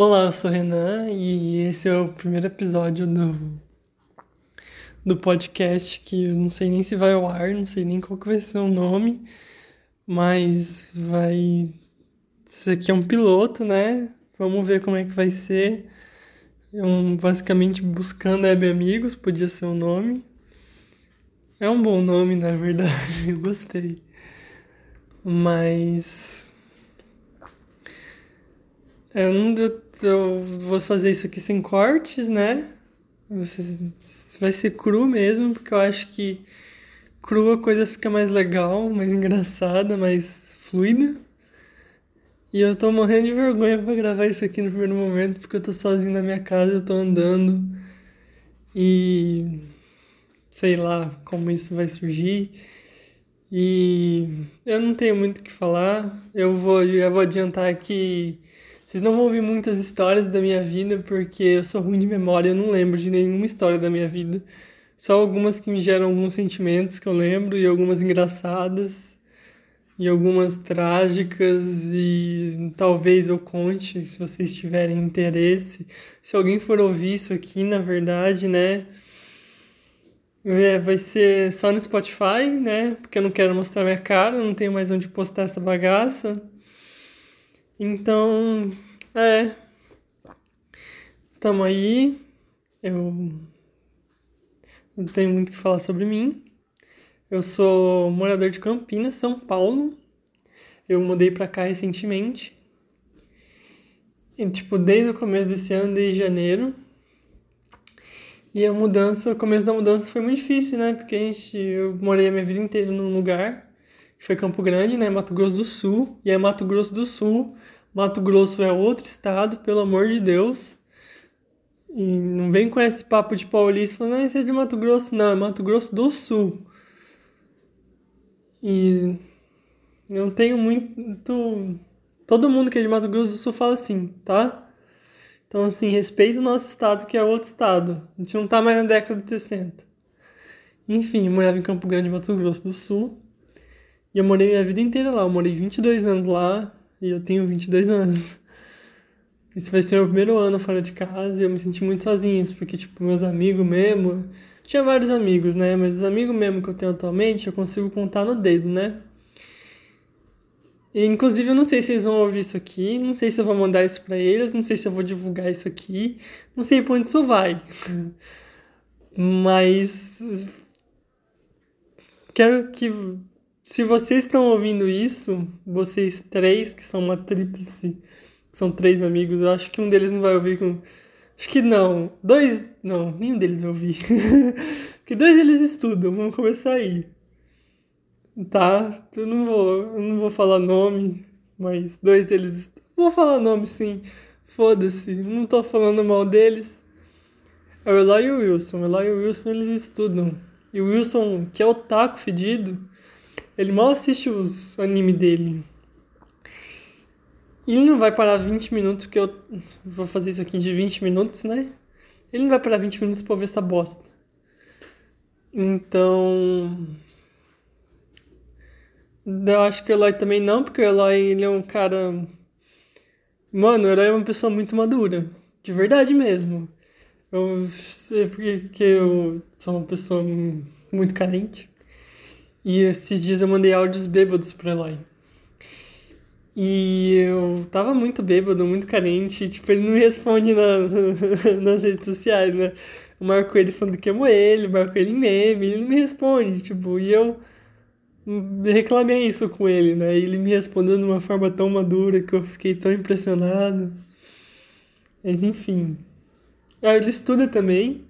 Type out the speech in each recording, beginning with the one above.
Olá, eu sou o Renan e esse é o primeiro episódio do, do podcast que eu não sei nem se vai ao ar, não sei nem qual que vai ser o nome, mas vai. Isso aqui é um piloto, né? Vamos ver como é que vai ser. É um, basicamente buscando web amigos, podia ser o nome. É um bom nome, na verdade, eu gostei. Mas eu, não, eu vou fazer isso aqui sem cortes, né? Vai ser cru mesmo, porque eu acho que cru a coisa fica mais legal, mais engraçada, mais fluida. E eu tô morrendo de vergonha pra gravar isso aqui no primeiro momento, porque eu tô sozinho na minha casa, eu tô andando. E sei lá como isso vai surgir. E eu não tenho muito o que falar. Eu vou, eu vou adiantar que vocês não vão ouvir muitas histórias da minha vida, porque eu sou ruim de memória, eu não lembro de nenhuma história da minha vida. Só algumas que me geram alguns sentimentos que eu lembro, e algumas engraçadas, e algumas trágicas, e talvez eu conte se vocês tiverem interesse. Se alguém for ouvir isso aqui, na verdade, né? É, vai ser só no Spotify, né? Porque eu não quero mostrar minha cara, não tenho mais onde postar essa bagaça. Então, é. Tamo aí. Eu não tenho muito o que falar sobre mim. Eu sou morador de Campinas, São Paulo. Eu mudei pra cá recentemente. E, tipo, desde o começo desse ano, desde janeiro. E a mudança, o começo da mudança foi muito difícil, né? Porque a gente, eu morei a minha vida inteira num lugar foi Campo Grande, né, Mato Grosso do Sul, e é Mato Grosso do Sul. Mato Grosso é outro estado, pelo amor de Deus. E não vem com esse papo de paulista falando, ah, isso é de Mato Grosso. Não, é Mato Grosso do Sul. E eu tenho muito. Todo mundo que é de Mato Grosso do Sul fala assim, tá? Então, assim, respeita o nosso estado, que é outro estado. A gente não tá mais na década de 60. Enfim, eu morava em Campo Grande, Mato Grosso do Sul. E eu morei minha vida inteira lá. Eu morei 22 anos lá e eu tenho 22 anos. Esse vai ser meu primeiro ano fora de casa e eu me senti muito sozinho, porque, tipo, meus amigos mesmo. Tinha vários amigos, né? Mas os amigos mesmo que eu tenho atualmente eu consigo contar no dedo, né? E, inclusive, eu não sei se eles vão ouvir isso aqui, não sei se eu vou mandar isso para eles, não sei se eu vou divulgar isso aqui, não sei pra onde isso vai. Mas. Quero que se vocês estão ouvindo isso, vocês três, que são uma tríplice, são três amigos, eu acho que um deles não vai ouvir com. Acho que não. Dois. Não, nenhum deles vai ouvir. Porque dois deles estudam, vamos começar aí. Tá? Eu não vou, eu não vou falar nome, mas dois deles. Vou falar nome sim. Foda-se, não tô falando mal deles. É o Eloy e o Wilson. O Eloy e o Wilson eles estudam. E o Wilson, que é o taco fedido, ele mal assiste os anime dele. Ele não vai parar 20 minutos, porque eu vou fazer isso aqui de 20 minutos, né? Ele não vai parar 20 minutos pra ver essa bosta. Então. Eu acho que o Eloy também não, porque o Eloy ele é um cara. Mano, o Eloy é uma pessoa muito madura. De verdade mesmo. Eu sei porque eu sou uma pessoa muito carente. E esses dias eu mandei áudios bêbados pro Eloy. E eu tava muito bêbado, muito carente. Tipo, ele não me responde na, nas redes sociais, né? Eu marco ele falando que amo ele, marco ele em meme, ele não me responde, tipo, e eu reclamei isso com ele, né? Ele me respondeu de uma forma tão madura que eu fiquei tão impressionado. Mas enfim. Aí ele estuda também,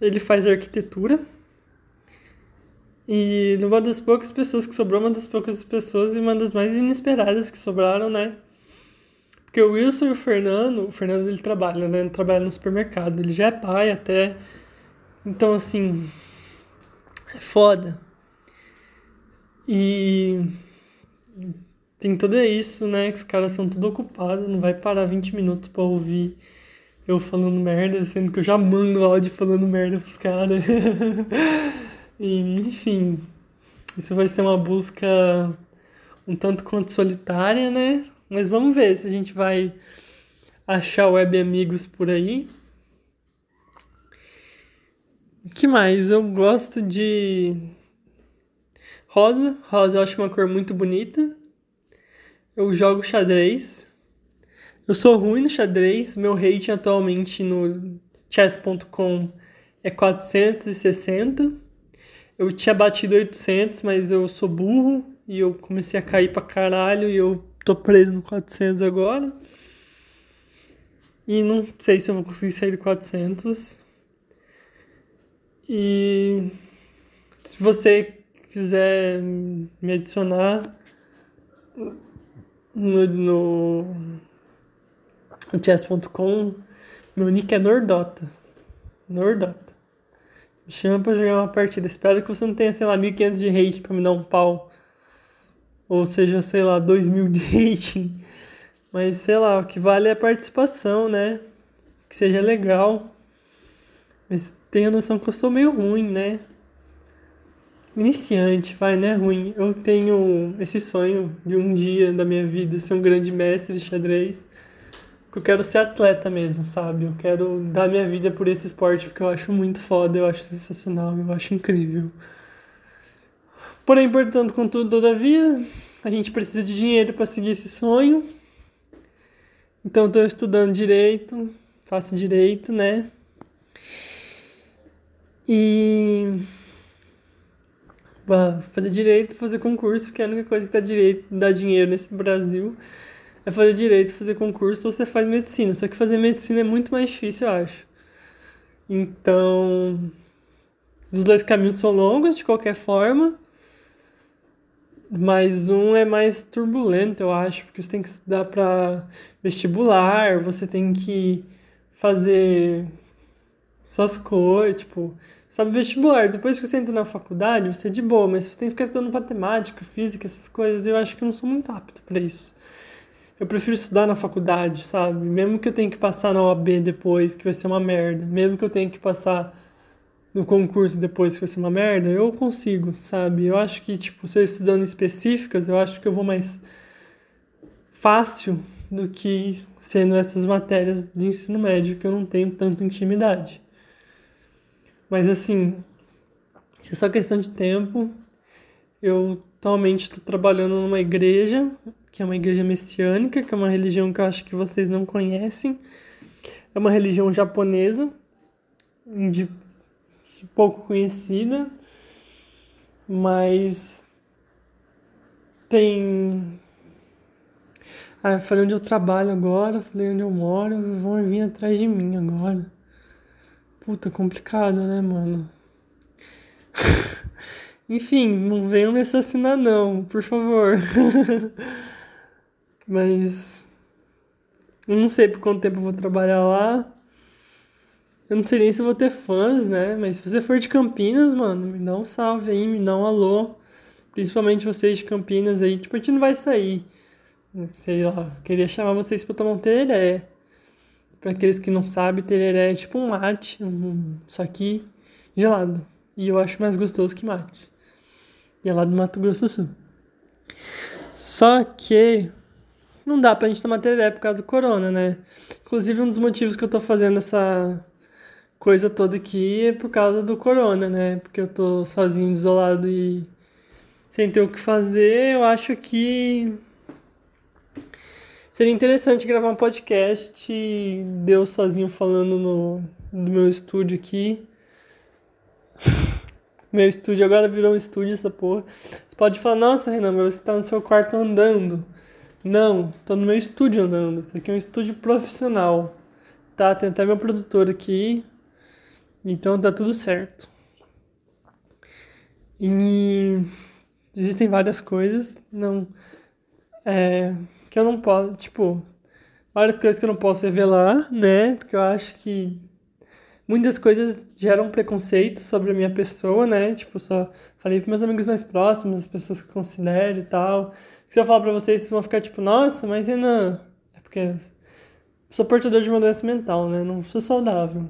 ele faz arquitetura. E uma das poucas pessoas que sobrou, uma das poucas pessoas e uma das mais inesperadas que sobraram, né? Porque o Wilson e o Fernando, o Fernando ele trabalha, né? Ele trabalha no supermercado, ele já é pai até. Então, assim, é foda. E tem tudo isso, né? Que os caras são tudo ocupados, não vai parar 20 minutos pra ouvir eu falando merda, sendo que eu já mando áudio falando merda pros caras. E, enfim, isso vai ser uma busca um tanto quanto solitária, né? Mas vamos ver se a gente vai achar web amigos por aí. Que mais? Eu gosto de rosa. Rosa eu acho uma cor muito bonita. Eu jogo xadrez. Eu sou ruim no xadrez. Meu rating atualmente no chess.com é 460. Eu tinha batido 800, mas eu sou burro e eu comecei a cair pra caralho e eu tô preso no 400 agora. E não sei se eu vou conseguir sair do 400. E se você quiser me adicionar no, no, no chess.com, meu nick é Nordota. Nordota. Me chama pra jogar uma partida. Espero que você não tenha, sei lá, 1500 de hate pra me dar um pau. Ou seja, sei lá, 2000 de rating. Mas sei lá, o que vale é a participação, né? Que seja legal. Mas tenha noção que eu sou meio ruim, né? Iniciante, vai, não é ruim. Eu tenho esse sonho de um dia da minha vida ser um grande mestre de xadrez. Eu quero ser atleta mesmo, sabe? Eu quero dar minha vida por esse esporte porque eu acho muito foda, eu acho sensacional, eu acho incrível. Porém, portanto, contudo, todavia, a gente precisa de dinheiro para seguir esse sonho. Então estou estudando direito, faço direito, né? E fazer direito, fazer concurso, que é a única coisa que dá direito, dá dinheiro nesse Brasil. É fazer direito, fazer concurso ou você faz medicina. Só que fazer medicina é muito mais difícil, eu acho. Então, os dois caminhos são longos de qualquer forma. Mas um é mais turbulento, eu acho, porque você tem que estudar para vestibular, você tem que fazer suas coisas, tipo, sabe, vestibular. Depois que você entra na faculdade, você é de boa, mas você tem que ficar estudando matemática, física, essas coisas, eu acho que eu não sou muito apto para isso. Eu prefiro estudar na faculdade, sabe? Mesmo que eu tenha que passar na OAB depois, que vai ser uma merda. Mesmo que eu tenha que passar no concurso depois que vai ser uma merda, eu consigo, sabe? Eu acho que, tipo, se eu estudando específicas, eu acho que eu vou mais fácil do que sendo essas matérias de ensino médio que eu não tenho tanta intimidade. Mas assim, isso é só questão de tempo. Eu atualmente estou trabalhando numa igreja, que é uma igreja messiânica, que é uma religião que eu acho que vocês não conhecem. É uma religião japonesa, de pouco conhecida, mas tem. Ah, eu falei onde eu trabalho agora, falei onde eu moro, vão vir atrás de mim agora. Puta, complicado, né, mano? Enfim, não venham me assassinar não, por favor. Mas eu não sei por quanto tempo eu vou trabalhar lá. Eu não sei nem se vou ter fãs, né? Mas se você for de Campinas, mano, me dá um salve aí, me dá um alô. Principalmente vocês de Campinas aí. Tipo, a gente não vai sair. Sei lá, queria chamar vocês pra tomar um tereré. Pra aqueles que não sabem, tereré é tipo um mate, um, só que gelado. E eu acho mais gostoso que mate. E é lá do Mato Grosso do Sul. Só que não dá pra gente tomar tereré por causa do corona, né? Inclusive, um dos motivos que eu tô fazendo essa coisa toda aqui é por causa do corona, né? Porque eu tô sozinho, isolado e sem ter o que fazer, eu acho que seria interessante gravar um podcast deu sozinho falando no, do meu estúdio aqui. Meu estúdio agora virou um estúdio essa porra. Você pode falar, nossa Renan, mas você tá no seu quarto andando. Não, tô no meu estúdio andando. Isso aqui é um estúdio profissional. Tá, tem até meu produtor aqui. Então tá tudo certo. E existem várias coisas, não é, que eu não posso, tipo, várias coisas que eu não posso revelar, né? Porque eu acho que muitas coisas geram preconceito sobre a minha pessoa, né? Tipo, só falei para meus amigos mais próximos, as pessoas que considero e tal. Se eu falar para vocês, vocês vão ficar tipo, nossa, mas Renan, é porque eu sou portador de uma doença mental, né? Não sou saudável.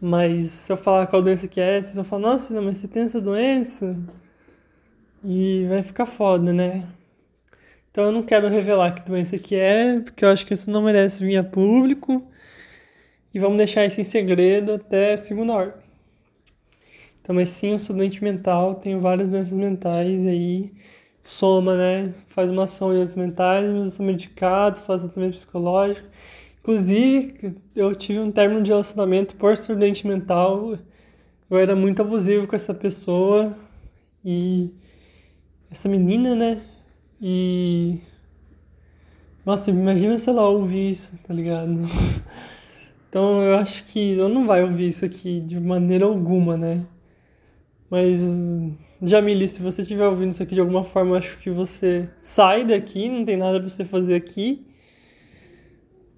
Mas se eu falar qual doença que é, vocês vão falar, nossa, não, mas você tem essa doença? E vai ficar foda, né? Então eu não quero revelar que doença que é, porque eu acho que isso não merece vir a público. E vamos deixar isso em segredo até segunda ordem. Então, mas sim, eu sou doente mental, tenho várias doenças mentais aí, soma, né? Faz uma soma de doenças mentais, mas eu sou medicado, faço tratamento psicológico. Inclusive, eu tive um término de relacionamento por ser doente mental. Eu era muito abusivo com essa pessoa e essa menina, né? E. Nossa, imagina se ela ouvir isso, tá ligado? Então eu acho que ela não vai ouvir isso aqui de maneira alguma, né? Mas, Jamile, se você estiver ouvindo isso aqui de alguma forma, eu acho que você sai daqui, não tem nada pra você fazer aqui.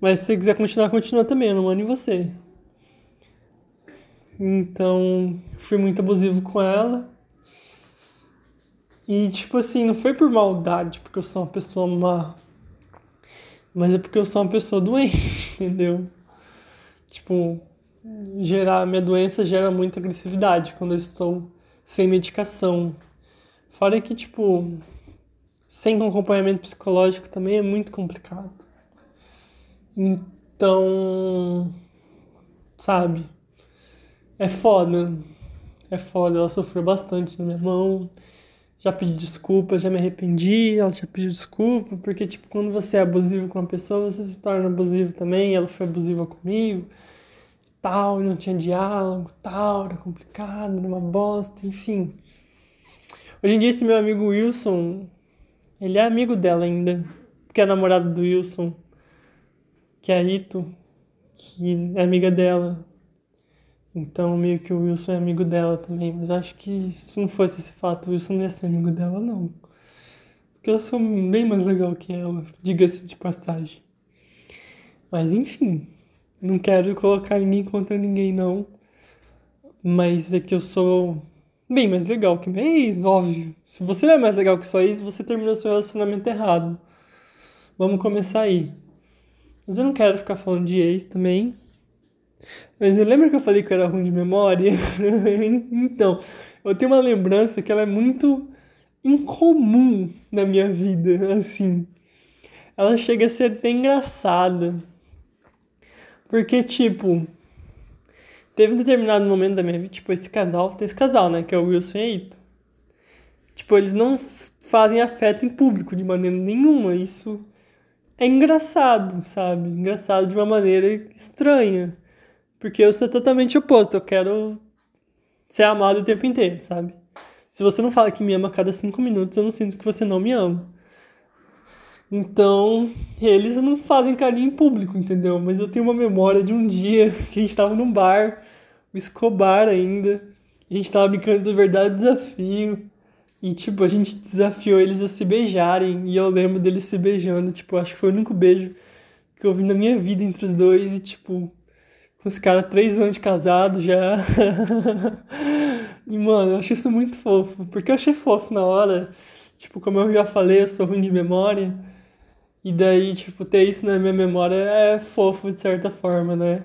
Mas se você quiser continuar, continua também, eu não mando em você. Então, fui muito abusivo com ela. E, tipo assim, não foi por maldade, porque eu sou uma pessoa má. Mas é porque eu sou uma pessoa doente, entendeu? Tipo, gerar, minha doença gera muita agressividade quando eu estou sem medicação. Fora que, tipo, sem acompanhamento psicológico também é muito complicado. Então, sabe? É foda. É foda. Ela sofreu bastante na minha mão já pedi desculpa, já me arrependi, ela já pediu desculpa, porque, tipo, quando você é abusivo com uma pessoa, você se torna abusivo também, ela foi abusiva comigo, tal, não tinha diálogo, tal, era complicado, era uma bosta, enfim. Hoje em dia, esse meu amigo Wilson, ele é amigo dela ainda, porque é namorado do Wilson, que é a Rito, que é amiga dela, então, meio que o Wilson é amigo dela também. Mas acho que se não fosse esse fato, o Wilson não ia ser amigo dela, não. Porque eu sou bem mais legal que ela, diga-se de passagem. Mas enfim, não quero colocar ninguém contra ninguém, não. Mas é que eu sou bem mais legal que minha ex, óbvio. Se você não é mais legal que sua ex, você terminou seu relacionamento errado. Vamos começar aí. Mas eu não quero ficar falando de ex também. Mas lembra que eu falei que eu era ruim de memória? então, eu tenho uma lembrança que ela é muito incomum na minha vida, assim. Ela chega a ser até engraçada. Porque, tipo, teve um determinado momento da minha vida, tipo, esse casal, tem esse casal, né, que é o Wilson e a. Tipo, eles não fazem afeto em público de maneira nenhuma. Isso é engraçado, sabe? Engraçado de uma maneira estranha. Porque eu sou totalmente oposto. Eu quero ser amado o tempo inteiro, sabe? Se você não fala que me ama a cada cinco minutos, eu não sinto que você não me ama. Então, eles não fazem carinho em público, entendeu? Mas eu tenho uma memória de um dia que a gente tava num bar, o Escobar ainda, a gente tava brincando do verdade desafio. E, tipo, a gente desafiou eles a se beijarem. E eu lembro deles se beijando. Tipo, acho que foi o único beijo que eu vi na minha vida entre os dois. E, tipo, os caras três anos de casado já. e, mano, eu acho isso muito fofo. Porque eu achei fofo na hora. Tipo, como eu já falei, eu sou ruim de memória. E daí, tipo, ter isso na minha memória é fofo de certa forma, né?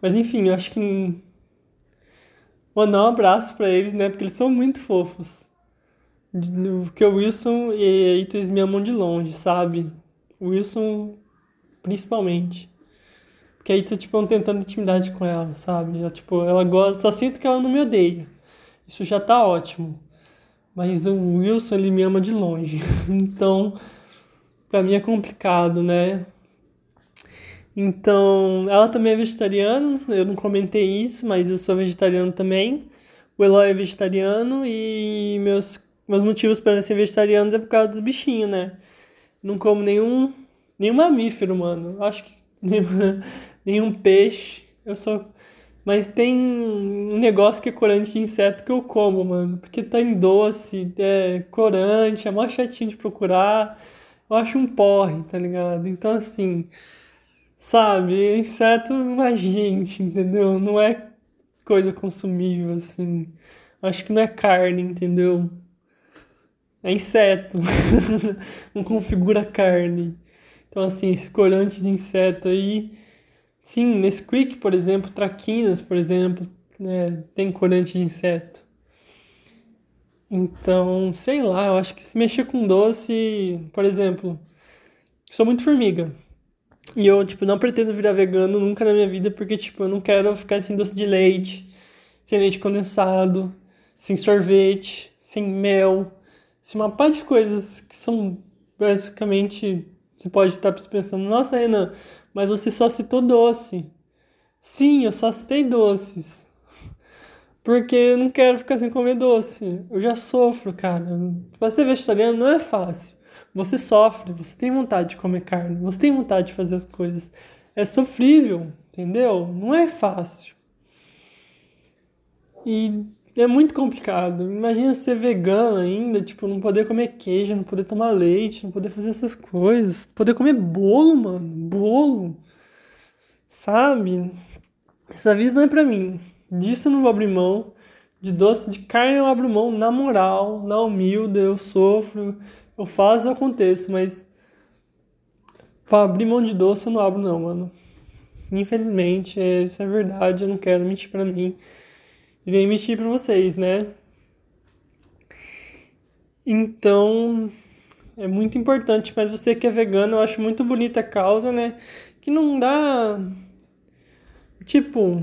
Mas enfim, eu acho que. Mandar um abraço pra eles, né? Porque eles são muito fofos. Porque o Wilson e a Itis me amam de longe, sabe? O Wilson, principalmente. Porque aí tu, tipo, tentando intimidade com ela, sabe? Ela, tipo, ela gosta, só sinto que ela não me odeia. Isso já tá ótimo. Mas o Wilson, ele me ama de longe. então, pra mim é complicado, né? Então, ela também é vegetariana, eu não comentei isso, mas eu sou vegetariano também. O Eloy é vegetariano e meus, meus motivos para ser vegetariano é por causa dos bichinhos, né? Não como nenhum, nenhum mamífero, mano. Acho que nenhum peixe. Eu só. Mas tem um negócio que é corante de inseto que eu como, mano. Porque tá em doce, é corante, é mó chatinho de procurar. Eu acho um porre, tá ligado? Então, assim, sabe? Inseto é gente, entendeu? Não é coisa consumível, assim. Acho que não é carne, entendeu? É inseto. não configura carne. Então, assim, esse corante de inseto aí Sim, Nesquik, por exemplo, traquinas, por exemplo, né, tem corante de inseto. Então, sei lá, eu acho que se mexer com doce, por exemplo, sou muito formiga. E eu, tipo, não pretendo virar vegano nunca na minha vida, porque, tipo, eu não quero ficar sem doce de leite, sem leite condensado, sem sorvete, sem mel, sem uma par de coisas que são basicamente. Você pode estar pensando, nossa, Renan, mas você só citou doce. Sim, eu só citei doces. Porque eu não quero ficar sem comer doce. Eu já sofro, cara. Pra ser vegetariano não é fácil. Você sofre, você tem vontade de comer carne, você tem vontade de fazer as coisas. É sofrível, entendeu? Não é fácil. E é muito complicado. Imagina ser vegano ainda, tipo, não poder comer queijo, não poder tomar leite, não poder fazer essas coisas. Poder comer bolo, mano. Bolo. Sabe? Essa vida não é pra mim. Disso eu não vou abrir mão. De doce de carne eu abro mão na moral, na humilde, eu sofro, eu faço, eu aconteço, mas pra abrir mão de doce eu não abro não, mano. Infelizmente, isso é verdade, eu não quero mentir pra mim e nem mentir pra vocês, né? Então, é muito importante, mas você que é vegano, eu acho muito bonita a causa, né? Que não dá tipo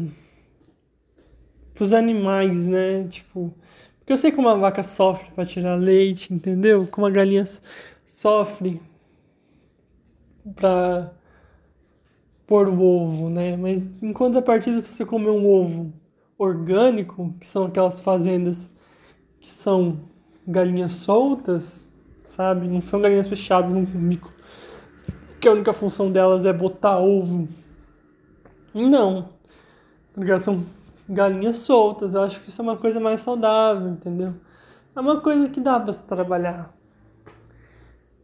pros animais, né? Tipo, porque eu sei como a vaca sofre para tirar leite, entendeu? Como a galinha sofre para pôr o ovo, né? Mas em contrapartida, se você comer um ovo orgânico, que são aquelas fazendas que são galinhas soltas, sabe? Não são galinhas fechadas num bico, que a única função delas é botar ovo. Não. Tá são galinhas soltas. Eu acho que isso é uma coisa mais saudável, entendeu? É uma coisa que dá pra se trabalhar.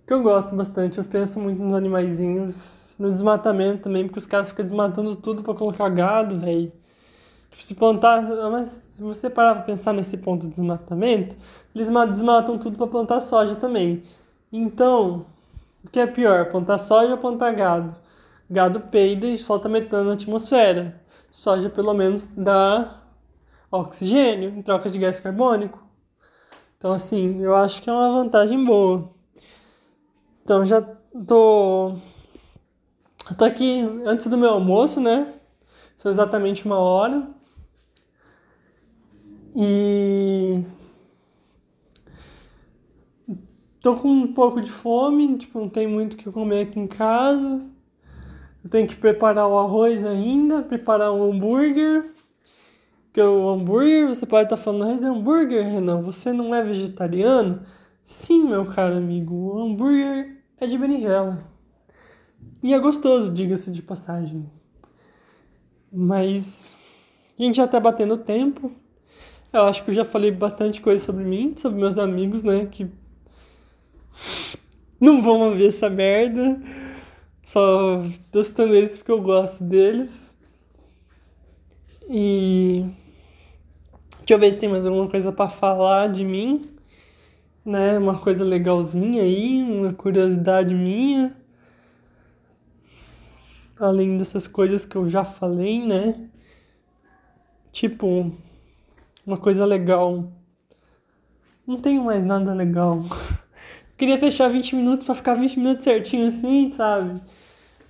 Que eu gosto bastante. Eu penso muito nos animaizinhos. No desmatamento também, porque os caras ficam desmatando tudo para colocar gado, velho. Se plantar. Mas se você parar pra pensar nesse ponto de desmatamento, eles desmatam tudo para plantar soja também. Então, o que é pior? Plantar soja ou plantar gado? Gado peida e solta metano na atmosfera soja pelo menos dá oxigênio em troca de gás carbônico. Então, assim, eu acho que é uma vantagem boa. Então, já tô. tô aqui antes do meu almoço, né? São exatamente uma hora. E. Tô com um pouco de fome, tipo, não tem muito o que comer aqui em casa. Eu tenho que preparar o arroz ainda, preparar um hambúrguer. Que o hambúrguer, você pode estar falando, mas é hambúrguer, Renan, você não é vegetariano? Sim, meu caro amigo, o hambúrguer é de berinjela. E é gostoso, diga-se de passagem. Mas a gente já tá batendo tempo. Eu acho que eu já falei bastante coisa sobre mim, sobre meus amigos, né? Que não vão ouvir essa merda. Só tô citando eles porque eu gosto deles. E. Deixa eu ver se tem mais alguma coisa para falar de mim. Né? Uma coisa legalzinha aí, uma curiosidade minha. Além dessas coisas que eu já falei, né? Tipo, uma coisa legal. Não tenho mais nada legal. queria fechar 20 minutos para ficar 20 minutos certinho assim, sabe?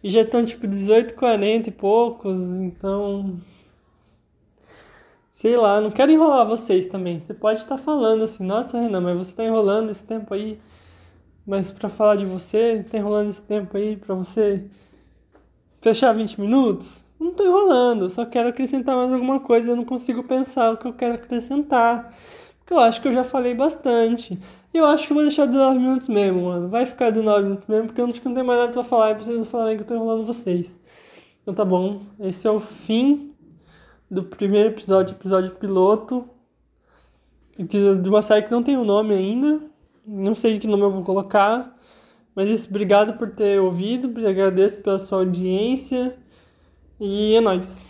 E já estão tipo 18, 40 e poucos, então. Sei lá, não quero enrolar vocês também. Você pode estar falando assim, nossa Renan, mas você está enrolando esse tempo aí. Mas para falar de você, você está enrolando esse tempo aí para você fechar 20 minutos? Não estou enrolando, só quero acrescentar mais alguma coisa. Eu não consigo pensar o que eu quero acrescentar. Porque eu acho que eu já falei bastante. Eu acho que eu vou deixar de 9 minutos mesmo, mano. Vai ficar de 9 minutos mesmo, porque eu acho que não tem mais nada pra falar e vocês não falarem que eu tô enrolando vocês. Então tá bom. Esse é o fim do primeiro episódio, episódio piloto. De uma série que não tem o um nome ainda. Não sei que nome eu vou colocar. Mas isso, obrigado por ter ouvido. Agradeço pela sua audiência. E é nóis.